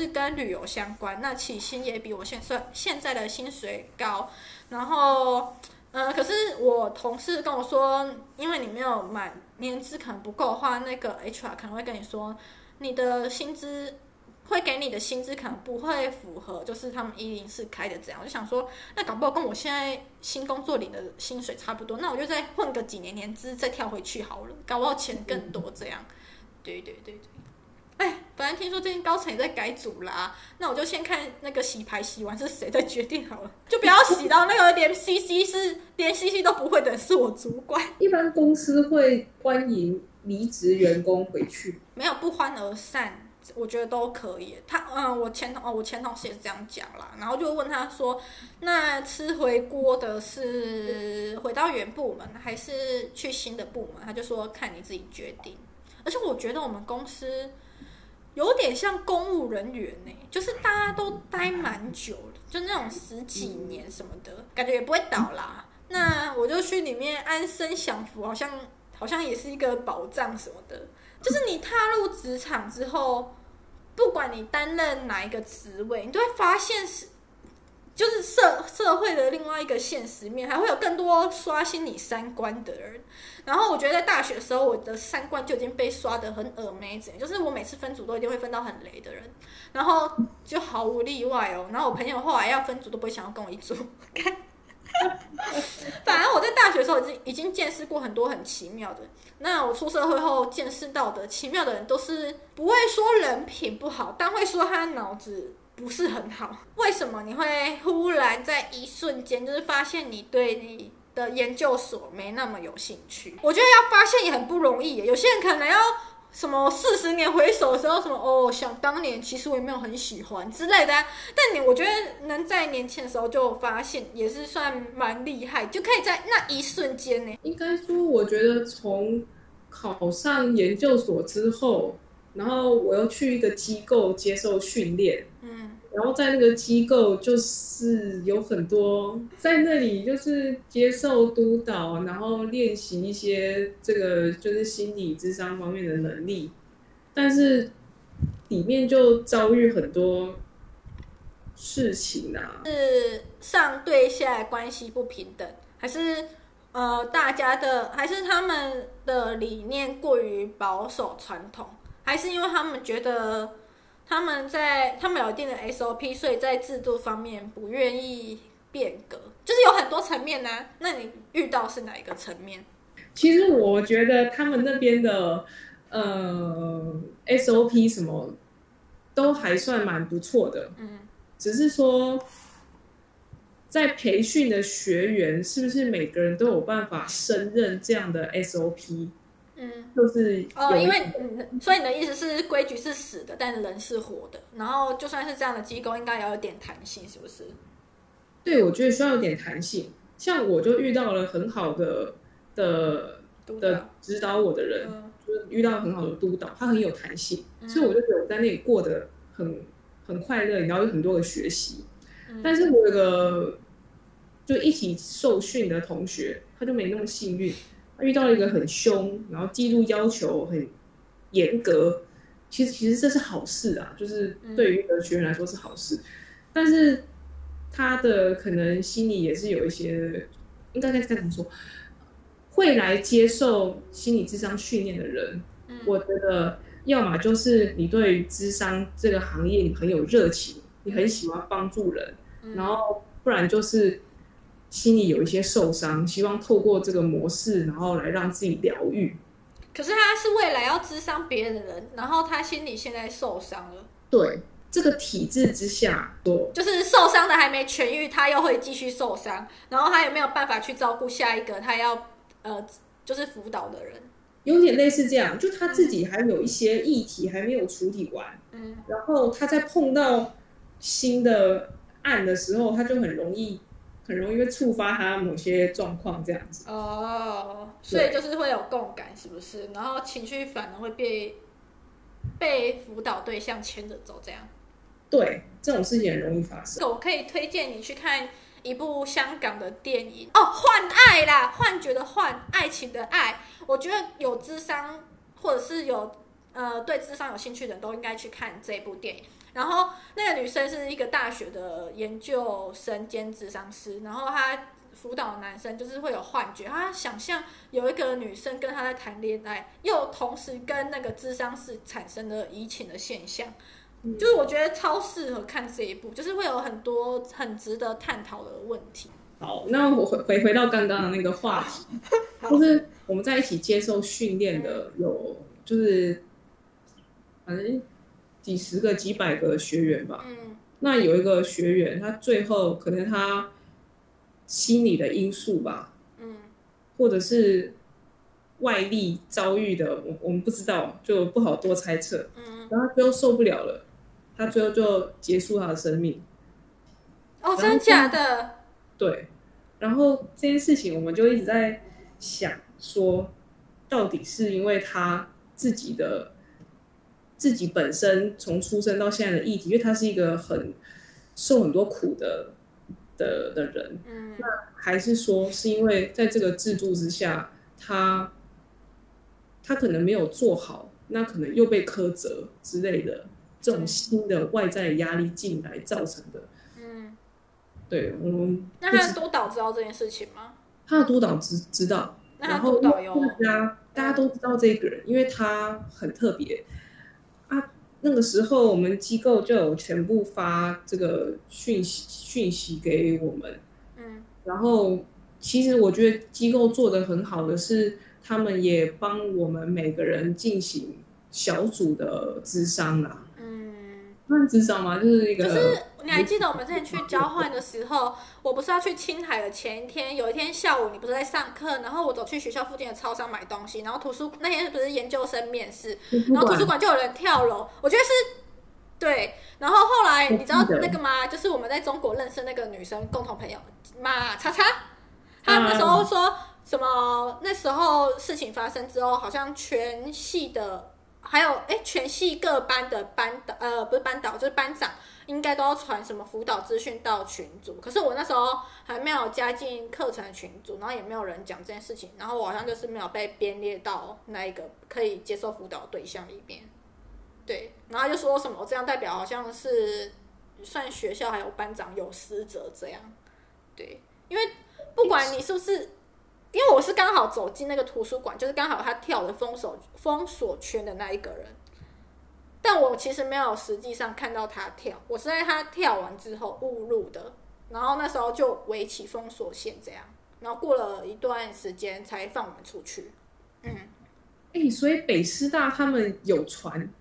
是跟旅游相关，那起薪也比我现算现在的薪水高。然后，嗯、呃，可是我同事跟我说，因为你没有满年资可能不够的话，那个 HR 可能会跟你说，你的薪资。会给你的薪资可能不会符合，就是他们一零四开的这样。我就想说，那搞不好跟我现在新工作领的薪水差不多，那我就再混个几年年资，再跳回去好了，搞不好钱更多这样。对对对对。哎，本来听说最近高层也在改组啦，那我就先看那个洗牌洗完是谁再决定好了，就不要洗到那个连 CC 是连 CC 都不会的是我主管。一般公司会欢迎离职员工回去，没有不欢而散。我觉得都可以。他嗯，我前同哦，我前同事也是这样讲啦。然后就问他说：“那吃回锅的是回到原部门，还是去新的部门？”他就说：“看你自己决定。”而且我觉得我们公司有点像公务人员呢、就是大家都待蛮久的，就那种十几年什么的，感觉也不会倒啦。那我就去里面安身享福，好像好像也是一个保障什么的。就是你踏入职场之后。不管你担任哪一个职位，你都会发现是，就是社社会的另外一个现实面，还会有更多刷新你三观的人。然后我觉得在大学的时候，我的三观就已经被刷得很 amazing，就是我每次分组都一定会分到很雷的人，然后就毫无例外哦。然后我朋友后来要分组都不会想要跟我一组。反而我在大学的时候已经已经见识过很多很奇妙的。那我出社会后见识到的奇妙的人，都是不会说人品不好，但会说他脑子不是很好。为什么你会忽然在一瞬间就是发现你对你的研究所没那么有兴趣？我觉得要发现也很不容易。有些人可能要。什么四十年回首的时候，什么哦，想当年其实我也没有很喜欢之类的。但你我觉得能在年轻的时候就发现，也是算蛮厉害，就可以在那一瞬间呢。应该说，我觉得从考上研究所之后，然后我又去一个机构接受训练。嗯。然后在那个机构，就是有很多在那里就是接受督导，然后练习一些这个就是心理智商方面的能力，但是里面就遭遇很多事情啊，是上对下关系不平等，还是呃大家的，还是他们的理念过于保守传统，还是因为他们觉得？他们在他们有一定的 SOP，所以在制度方面不愿意变革，就是有很多层面呢、啊。那你遇到是哪一个层面？其实我觉得他们那边的呃 SOP 什么都还算蛮不错的，嗯，只是说在培训的学员是不是每个人都有办法胜任这样的 SOP？嗯，就是哦，因为所以你的意思是规矩是死的，但人是活的。然后就算是这样的机构，应该也要有点弹性，是不是？对，我觉得需要有点弹性。像我就遇到了很好的的的指导我的人，嗯、就是遇到很好的督导，他很有弹性，嗯、所以我就觉得我在那里过得很很快乐，然后有很多的学习。嗯、但是我有个就一起受训的同学，他就没那么幸运。遇到了一个很凶，然后记录要求很严格，其实其实这是好事啊，就是对于一个学员来说是好事，嗯、但是他的可能心里也是有一些，应该该该怎么说，会来接受心理智商训练的人，嗯、我觉得要么就是你对于咨商这个行业你很有热情，你很喜欢帮助人，嗯、然后不然就是。心里有一些受伤，希望透过这个模式，然后来让自己疗愈。可是他是未来要咨商别人的人，然后他心里现在受伤了。对，这个体制之下，对，就是受伤的还没痊愈，他又会继续受伤，然后他也没有办法去照顾下一个他要呃，就是辅导的人。有点类似这样，就他自己还有一些议题还没有处理完，嗯，然后他在碰到新的案的时候，他就很容易。很容易会触发他某些状况，这样子哦，所以就是会有共感，是不是？然后情绪反而会被被辅导对象牵着走，这样。对，这种事情很容易发生。我可以推荐你去看一部香港的电影哦，《幻爱》啦，幻觉的幻，爱情的爱。我觉得有智商或者是有呃对智商有兴趣的人都应该去看这部电影。然后那个女生是一个大学的研究生兼智商师，然后她辅导男生就是会有幻觉，她想象有一个女生跟他在谈恋爱，又同时跟那个智商师产生了移情的现象，嗯、就是我觉得超适合看这一部，就是会有很多很值得探讨的问题。好，那我回回回到刚刚的那个话题，就是我们在一起接受训练的有，就是反正几十个、几百个学员吧。嗯，那有一个学员，他最后可能他心理的因素吧，嗯，或者是外力遭遇的，我我们不知道，就不好多猜测。嗯，然后他最后受不了了，他最后就结束他的生命。哦，真的假的？对，然后这件事情我们就一直在想说，到底是因为他自己的自己本身从出生到现在的议题，因为他是一个很受很多苦的的的人，嗯，那还是说是因为在这个制度之下，他他可能没有做好，那可能又被苛责之类的这种新的外在压力进来造成的。嗯对，我们那他的督导知道这件事情吗？他的督导知知道，然后大家大家都知道这个人，因为他很特别啊。那个时候我们机构就有全部发这个讯息讯息给我们，嗯，然后其实我觉得机构做的很好的是，他们也帮我们每个人进行小组的咨商啦。那咨商吗？就是一个。就是你还记得我们之前去交换的时候，我不是要去青海的前一天，有一天下午你不是在上课，然后我走去学校附近的超商买东西，然后图书那天不是研究生面试，然后图书馆就有人跳楼，我觉得是对。然后后来你知道那个吗？就是我们在中国认识那个女生共同朋友马叉叉，他那时候说什么？那时候事情发生之后，好像全系的。还有，哎，全系各班的班导，呃，不是班导，就是班长，应该都要传什么辅导资讯到群组。可是我那时候还没有加进课程群组，然后也没有人讲这件事情，然后我好像就是没有被编列到那一个可以接受辅导对象里边。对，然后就说什么这样代表好像是算学校还有班长有失责这样。对，因为不管你是不是。因为我是刚好走进那个图书馆，就是刚好他跳的封锁封锁圈的那一个人，但我其实没有实际上看到他跳，我是在他跳完之后误入的，然后那时候就围起封锁线这样，然后过了一段时间才放我们出去。嗯，哎、欸，所以北师大他们有传，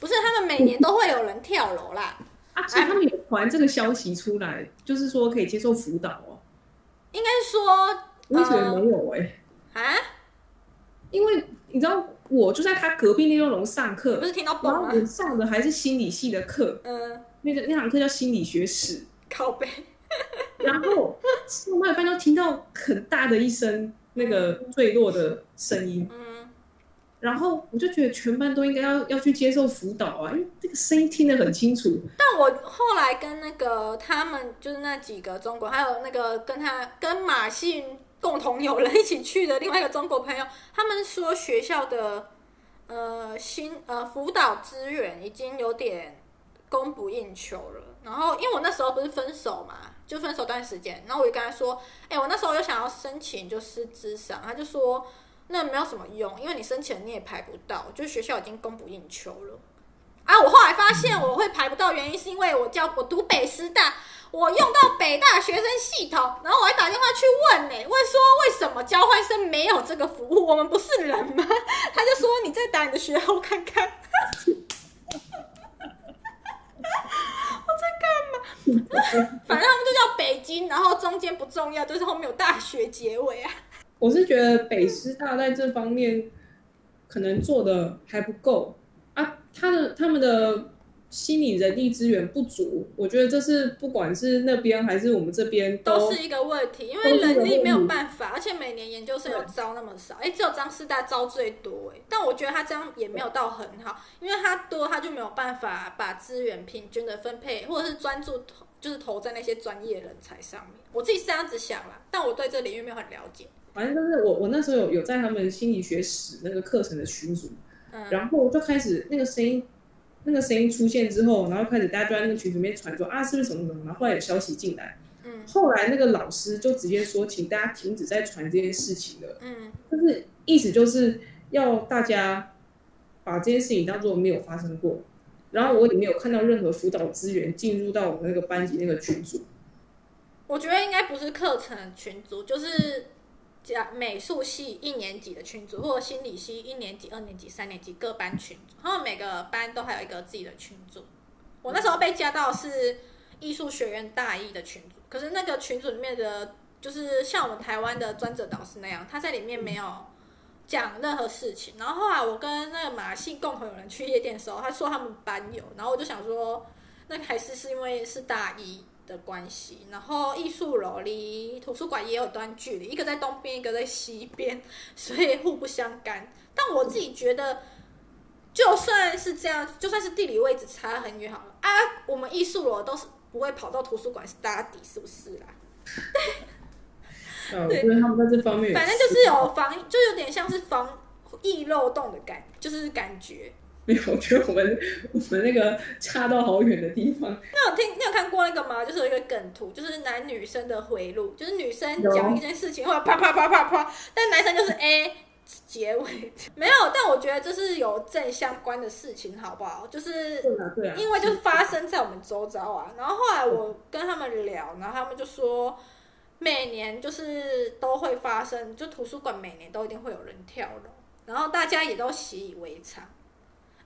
不是他们每年都会有人跳楼啦，啊，所以他们有传这个消息出来，就是说可以接受辅导哦，应该说。我以为没有哎、欸，啊？因为你知道，我就在他隔壁那栋楼上课，不是听到然后我上的还是心理系的课，嗯，那个那堂课叫心理学史，靠背。然后上到一半都听到很大的一声那个坠落的声音，嗯，然后我就觉得全班都应该要要去接受辅导啊，因为这个声音听得很清楚。但我后来跟那个他们就是那几个中国，还有那个跟他跟马信。共同有人一起去的另外一个中国朋友，他们说学校的呃新呃辅导资源已经有点供不应求了。然后因为我那时候不是分手嘛，就分手段时间，然后我就跟他说，哎、我那时候又想要申请就是咨商，他就说那没有什么用，因为你申请了你也排不到，就学校已经供不应求了。啊，我后来发现我会排不到原因是因为我叫我读北师大。我用到北大学生系统，然后我还打电话去问呢、欸，问说为什么交换生没有这个服务？我们不是人吗？他就说你再打你的学号看看。我在干嘛？反正他们都叫北京，然后中间不重要，就是后面有大学结尾啊。我是觉得北师大在这方面可能做的还不够啊，他的他们的。心理人力资源不足，我觉得这是不管是那边还是我们这边都，都是一个问题，因为人力没有办法，而且每年研究生有招那么少，哎，只有张师大招最多，哎，但我觉得他这样也没有到很好，因为他多他就没有办法把资源平均的分配，或者是专注投，就是投在那些专业人才上面。我自己是这样子想啦，但我对这领域没有很了解。反正就是我我那时候有有在他们心理学史那个课程的群组，嗯，然后就开始那个声音。那个声音出现之后，然后开始大家就在那个群里面传说啊，是不是什么什么？然后后来有消息进来，嗯，后来那个老师就直接说，请大家停止再传这件事情了，嗯，就是意思就是要大家把这件事情当做没有发生过，然后我也没有看到任何辅导资源进入到我们那个班级那个群组。我觉得应该不是课程群组，就是。加美术系一年级的群组，或者心理系一年级、二年级、三年级各班群组，他们每个班都还有一个自己的群组。我那时候被加到是艺术学院大一的群组，可是那个群组里面的，就是像我们台湾的专责导师那样，他在里面没有讲任何事情。然后后来我跟那个马戏共同有人去夜店的时候，他说他们班有，然后我就想说，那还是是因为是大一。的关系，然后艺术楼离图书馆也有段距离，一个在东边，一个在西边，所以互不相干。但我自己觉得，就算是这样，就算是地理位置差很远好了啊，我们艺术楼都是不会跑到图书馆 study，是不是啦？对，因为他们在这方面，反正就是有防，就有点像是防易漏洞的感，就是感觉。没有，我觉得我们我们那个差到好远的地方。那有听你有看过那个吗？就是有一个梗图，就是男女生的回路，就是女生讲一件事情，或者啪啪啪啪啪，但男生就是 A 结尾 没有。但我觉得这是有正相关的事情，好不好？就是因为就是发生在我们周遭啊。然后后来我跟他们聊，然后他们就说，每年就是都会发生，就图书馆每年都一定会有人跳楼，然后大家也都习以为常。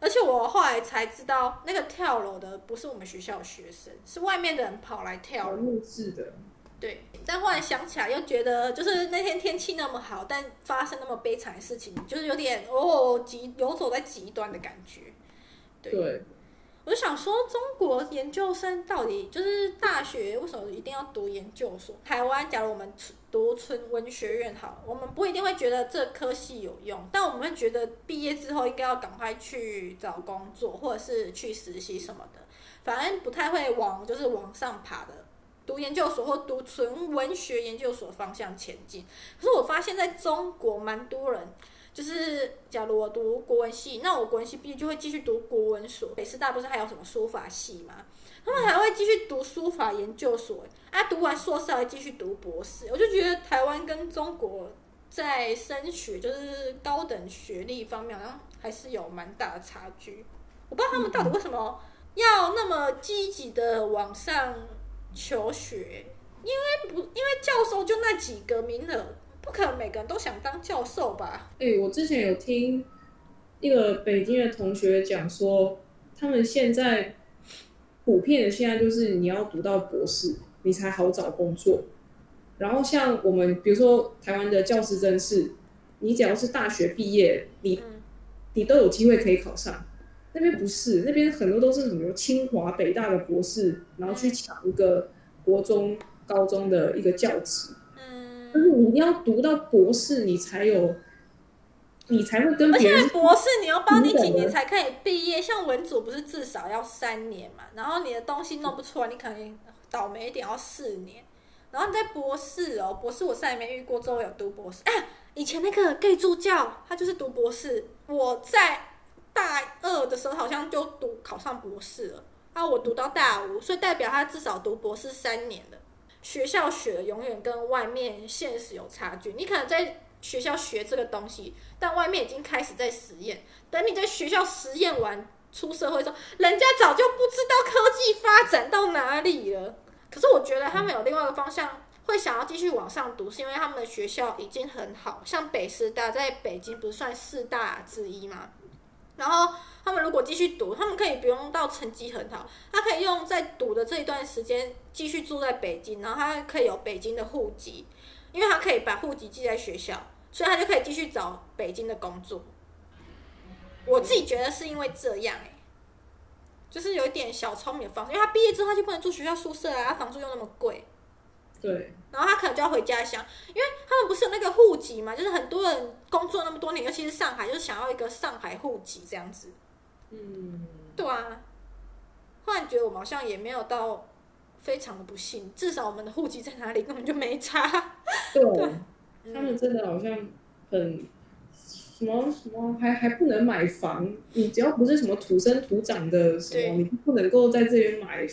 而且我后来才知道，那个跳楼的不是我们学校的学生，是外面的人跑来跳楼。是的。对。但后来想起来，又觉得就是那天天气那么好，但发生那么悲惨的事情，就是有点哦极游走在极端的感觉。对。对我就想说，中国研究生到底就是大学为什么一定要读研究所？台湾，假如我们读纯文学院好，我们不一定会觉得这科系有用，但我们会觉得毕业之后应该要赶快去找工作，或者是去实习什么的，反正不太会往就是往上爬的，读研究所或读纯文学研究所方向前进。可是我发现在中国蛮多人。就是，假如我读国文系，那我国文系毕业就会继续读国文所。北师大不是还有什么书法系吗？他们还会继续读书法研究所，啊，读完硕士还继续读博士。我就觉得台湾跟中国在升学，就是高等学历方面，好像还是有蛮大的差距。我不知道他们到底为什么要那么积极的往上求学，因为不，因为教授就那几个名额。不可能每个人都想当教授吧？哎、欸，我之前有听一个北京的同学讲说，他们现在普遍的现在就是你要读到博士，你才好找工作。然后像我们，比如说台湾的教师甄试，你只要是大学毕业，你、嗯、你都有机会可以考上。那边不是，那边很多都是什么清华、北大的博士，然后去抢一个国中、高中的一个教职。但是你一定要读到博士，你才有，你才会跟别人。而且博士你要帮你几年才可以毕业？像文组不是至少要三年嘛？然后你的东西弄不出来，你可能倒霉一点要四年。然后你在博士哦，博士我再也没遇过，之后有读博士。哎，以前那个 gay 助教他就是读博士。我在大二的时候好像就读考上博士了，啊，我读到大五，所以代表他至少读博士三年了。学校学的永远跟外面现实有差距。你可能在学校学这个东西，但外面已经开始在实验。等你在学校实验完出社会之后，人家早就不知道科技发展到哪里了。可是我觉得他们有另外一个方向，会想要继续往上读，是因为他们的学校已经很好，像北师大在北京不算四大之一吗？然后他们如果继续读，他们可以不用到成绩很好，他可以用在读的这一段时间继续住在北京，然后他可以有北京的户籍，因为他可以把户籍寄在学校，所以他就可以继续找北京的工作。我自己觉得是因为这样，欸，就是有一点小聪明的方式，因为他毕业之后他就不能住学校宿舍啊，他房租又那么贵。对，然后他可能就要回家乡，因为他们不是有那个户籍嘛，就是很多人工作那么多年，尤其是上海，就是想要一个上海户籍这样子。嗯，对啊。忽然觉得我们好像也没有到非常的不幸，至少我们的户籍在哪里根本就没差。对，对他们真的好像很什么什么还还不能买房，你只要不是什么土生土长的什么，你不能够在这边买。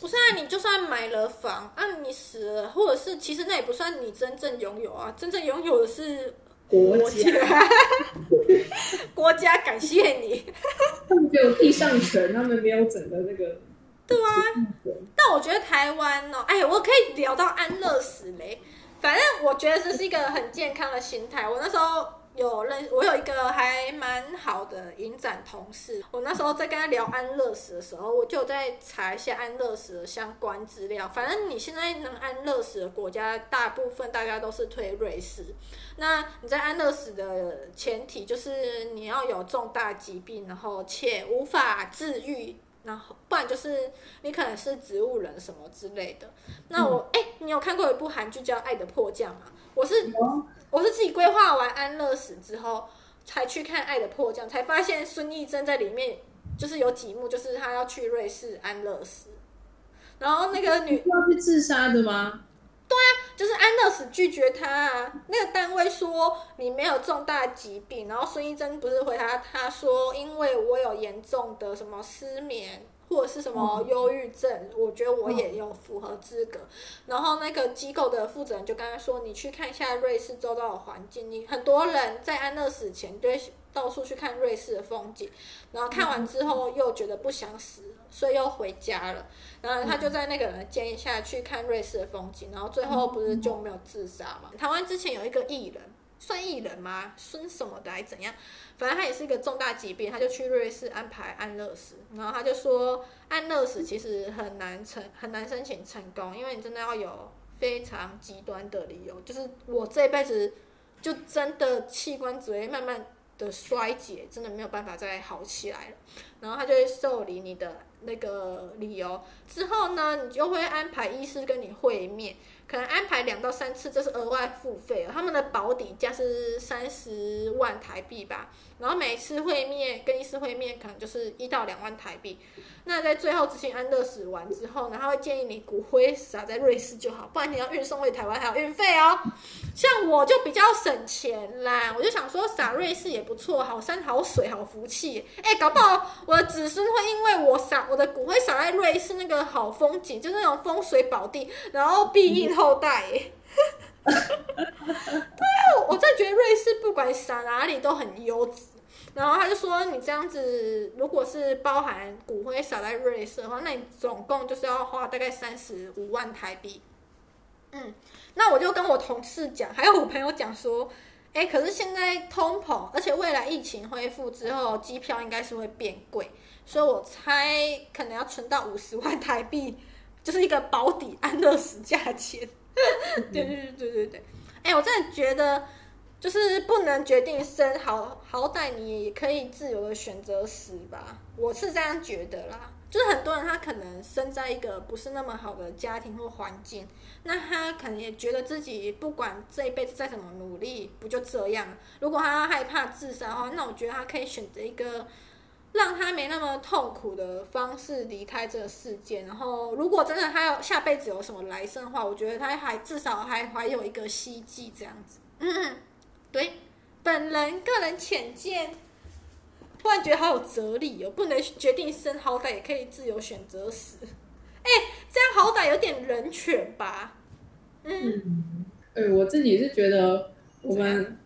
不是啊，你就算买了房，啊，你死了，或者是其实那也不算你真正拥有啊，真正拥有的是国家，国家感谢你。他们只有地上权，他们没有整个那个。对啊，但我觉得台湾哦，哎呀，我可以聊到安乐死嘞。反正我觉得这是一个很健康的心态。我那时候有认，我有一个还蛮好的影展同事。我那时候在跟他聊安乐死的时候，我就在查一下安乐死的相关资料。反正你现在能安乐死的国家，大部分大家都是推瑞士。那你在安乐死的前提就是你要有重大疾病，然后且无法治愈。然后，不然就是你可能是植物人什么之类的。那我哎、你有看过一部韩剧叫《爱的迫降》吗？我是、我是自己规划完安乐死之后才去看《爱的迫降》，才发现孙艺珍在里面就是有几幕，就是她要去瑞士安乐死，然后那个女要去自杀的吗？对啊，就是安乐死拒绝他啊。那个单位说你没有重大疾病，然后孙艺珍不是回答他说，因为我有严重的什么失眠或者是什么忧郁症，嗯，我觉得我也有符合资格。然后那个机构的负责人就跟他说，你去看一下瑞士周遭的环境，你很多人在安乐死前对。到处去看瑞士的风景，然后看完之后又觉得不想死，所以又回家了。然后他就在那个人的建议下去看瑞士的风景，然后最后不是就没有自杀嘛？台湾之前有一个艺人，算艺人吗？孙什么的还怎样？反正他也是一个重大疾病，他就去瑞士安排安乐死。然后他就说，安乐死其实很难成，很难申请成功，因为你真的要有非常极端的理由，就是我这辈子就真的器官只会慢慢。的衰竭真的没有办法再好起来了，然后他就会受理你的那个理由，之后呢，你就会安排医师跟你会面，可能安排两到三次，这是额外付费，他们的保底价是三十万台币吧，然后每次会面跟医师会面可能就是一到两万台币。那在最后执行安乐死完之后呢，他会建议你骨灰撒在瑞士就好，不然你要运送回台湾还有运费哦。像我就比较省钱啦，我就想说撒瑞士也不错，好山好水好福气。哎，搞不好我的子孙会因为我撒我的骨灰撒在瑞士那个好风景，就是那种风水宝地，然后庇荫后代。对啊，我真的觉得瑞士不管撒哪里都很优质。然后他就说，你这样子，如果是包含骨灰撒在瑞士的话，那你总共就是要花大概三十五万台币。嗯，那我就跟我同事讲，还有我朋友讲说，哎，可是现在通膨，而且未来疫情恢复之后，机票应该是会变贵，所以我猜可能要存到五十万台币，就是一个保底安乐死价钱。对对对对对对，哎，我真的觉得。就是不能决定生，好好歹你也可以自由的选择死吧，我是这样觉得啦。就是很多人他可能生在一个不是那么好的家庭或环境，那他可能也觉得自己不管这一辈子再怎么努力，不就这样？如果他害怕自杀的话，那我觉得他可以选择一个让他没那么痛苦的方式离开这个世界。然后，如果真的他要下辈子有什么来生的话，我觉得他还至少还还有一个希冀这样子。嗯。对，本人个人浅见，突然觉得好有哲理哦，不能决定生，好歹也可以自由选择死。哎，这样好歹有点人权吧？嗯，哎、嗯，我自己是觉得我们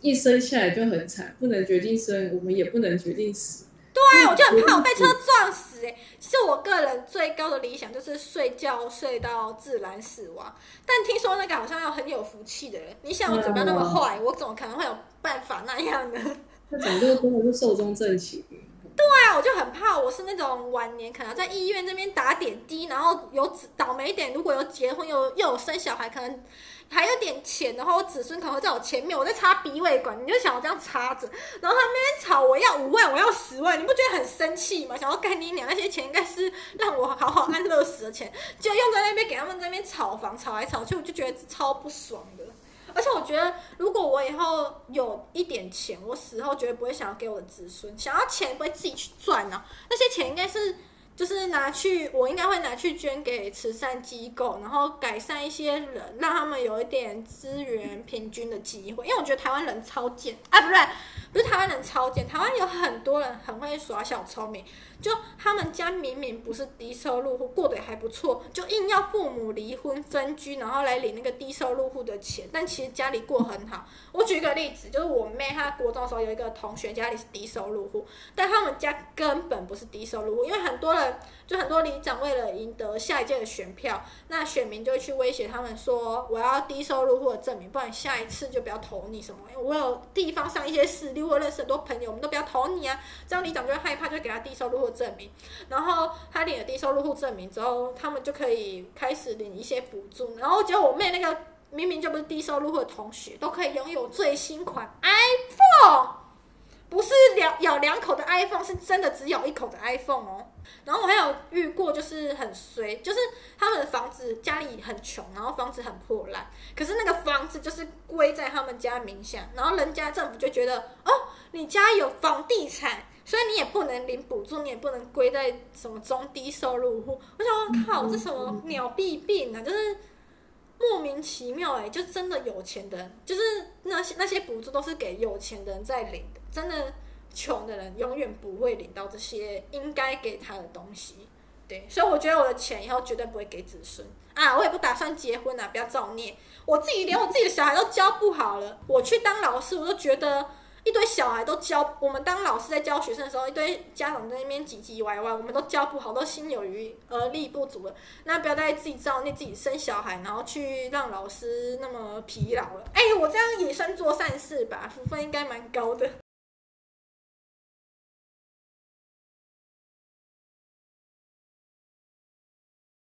一生下来就很惨，不能决定生，我们也不能决定死。对，我就很怕我被车撞死哎！其实我个人最高的理想就是睡觉睡到自然死亡，但听说那个好像要很有福气的人。你想我怎么那么坏，我怎么可能会有办法那样呢？那整个真的是寿终正寝。对啊，我就很怕我是那种晚年可能在医院这边打点滴，然后有倒霉点，如果有结婚又又有生小孩，可能。还有点钱，然后我子孙可能会在我前面，我在插鼻胃管，你就想我这样插着，然后他们那边吵我要五万，我要十万，你不觉得很生气吗？想要干你娘，那些钱应该是让我好好安乐死的钱，就用在那边给他们在那边炒房，炒来炒去，我就觉得超不爽的。而且我觉得，如果我以后有一点钱，我死后绝对不会想要给我的子孙，想要钱不会自己去赚呢、那些钱应该是就是拿去，我应该会拿去捐给慈善机构，然后改善一些人，让他们有一点资源平均的机会。因为我觉得台湾人超贱啊，不对，不是台湾人超贱，台湾有很多人很会耍小聪明。就他们家明明不是低收入户，过得还不错，就硬要父母离婚分居，然后来领那个低收入户的钱。但其实家里过很好。我举个例子，就是我妹她国中的时候有一个同学家里是低收入户，但他们家根本不是低收入户，因为很多人就很多里长为了赢得下一届的选票，那选民就会去威胁他们说，我要低收入户的证明，不然下一次就不要投你什么。因为我有地方上一些势力，我认识很多朋友，我们都不要投你啊，这样里长就会害怕，就给他低收入户。证明，然后他领了低收入户证明之后，他们就可以开始领一些补助。然后结果我妹那个明明就不是低收入户的同学，都可以拥有最新款 iPhone，不是两咬两口的 iPhone，是真的只咬一口的 iPhone 哦。然后我还有遇过，就是很衰，就是他们的房子家里很穷，然后房子很破烂，可是那个房子就是归在他们家名下，然后人家政府就觉得哦，你家有房地产。所以你也不能领补助，你也不能归在什么中低收入户。我想，我靠，这什么鸟弊病啊？就是莫名其妙哎、就真的有钱的人，就是那些那些补助都是给有钱的人在领的，真的穷的人永远不会领到这些应该给他的东西。对，所以我觉得我的钱以后绝对不会给子孙啊！我也不打算结婚啊，不要造孽。我自己连我自己的小孩都教不好了，我去当老师，我都觉得。一堆小孩都教，我们当老师在教学生的时候，一堆家长在那边唧唧歪歪，我们都教不好，都心有余而力不足了。那不要再自己造孽，自己生小孩，然后去让老师那么疲劳了。哎，我这样以身做善事吧，福分应该蛮高的。